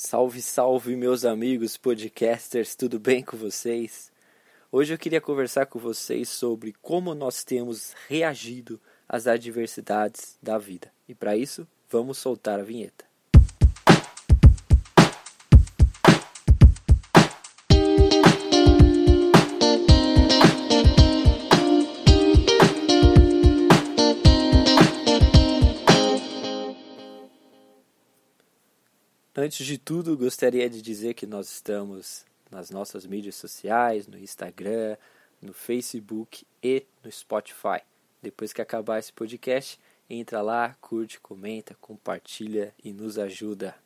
Salve, salve, meus amigos podcasters, tudo bem com vocês? Hoje eu queria conversar com vocês sobre como nós temos reagido às adversidades da vida. E para isso, vamos soltar a vinheta. Antes de tudo, gostaria de dizer que nós estamos nas nossas mídias sociais, no Instagram, no Facebook e no Spotify. Depois que acabar esse podcast, entra lá, curte, comenta, compartilha e nos ajuda.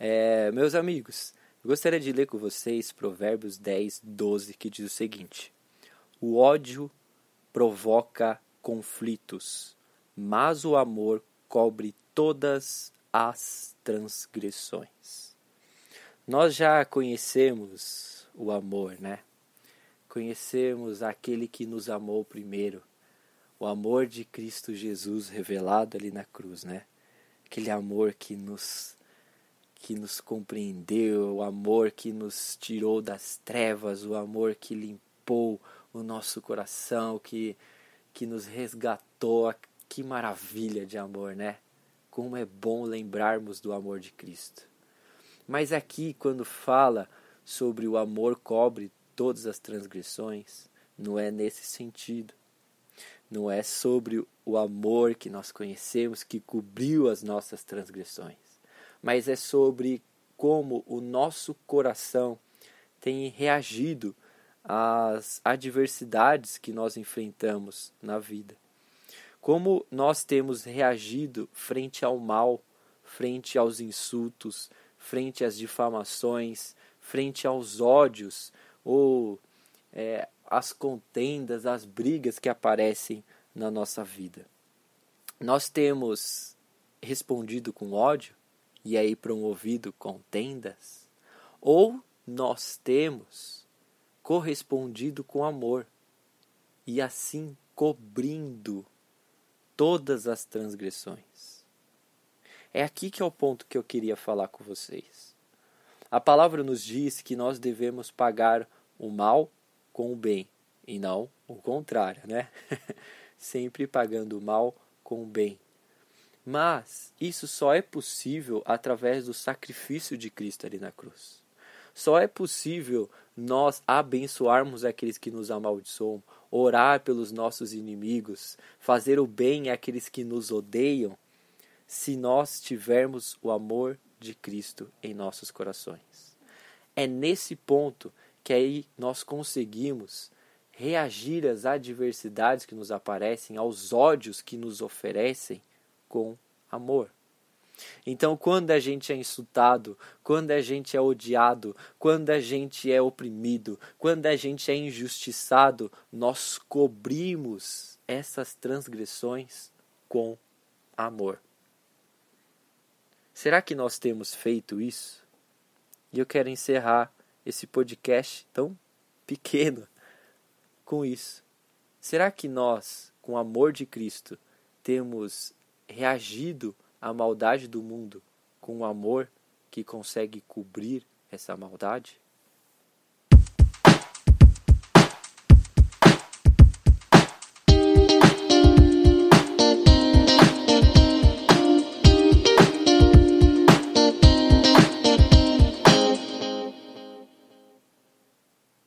É, meus amigos, gostaria de ler com vocês Provérbios 10, 12, que diz o seguinte: O ódio provoca conflitos, mas o amor cobre todas as transgressões. Nós já conhecemos o amor, né? Conhecemos aquele que nos amou primeiro, o amor de Cristo Jesus revelado ali na cruz, né? Aquele amor que nos que nos compreendeu, o amor que nos tirou das trevas, o amor que limpou o nosso coração, que que nos resgatou. Que maravilha de amor, né? Como é bom lembrarmos do amor de Cristo. Mas aqui, quando fala sobre o amor cobre todas as transgressões, não é nesse sentido. Não é sobre o amor que nós conhecemos que cobriu as nossas transgressões, mas é sobre como o nosso coração tem reagido às adversidades que nós enfrentamos na vida. Como nós temos reagido frente ao mal, frente aos insultos, frente às difamações, frente aos ódios ou é, as contendas, as brigas que aparecem na nossa vida. Nós temos respondido com ódio e aí promovido contendas, ou nós temos correspondido com amor e assim cobrindo todas as transgressões. É aqui que é o ponto que eu queria falar com vocês. A palavra nos diz que nós devemos pagar o mal com o bem e não o contrário, né? Sempre pagando o mal com o bem. Mas isso só é possível através do sacrifício de Cristo ali na cruz. Só é possível nós abençoarmos aqueles que nos amaldiçoam orar pelos nossos inimigos, fazer o bem àqueles que nos odeiam, se nós tivermos o amor de Cristo em nossos corações. É nesse ponto que aí nós conseguimos reagir às adversidades que nos aparecem, aos ódios que nos oferecem com amor. Então, quando a gente é insultado, quando a gente é odiado, quando a gente é oprimido, quando a gente é injustiçado, nós cobrimos essas transgressões com amor. Será que nós temos feito isso? E eu quero encerrar esse podcast tão pequeno com isso. Será que nós, com o amor de Cristo, temos reagido a maldade do mundo com o amor que consegue cobrir essa maldade?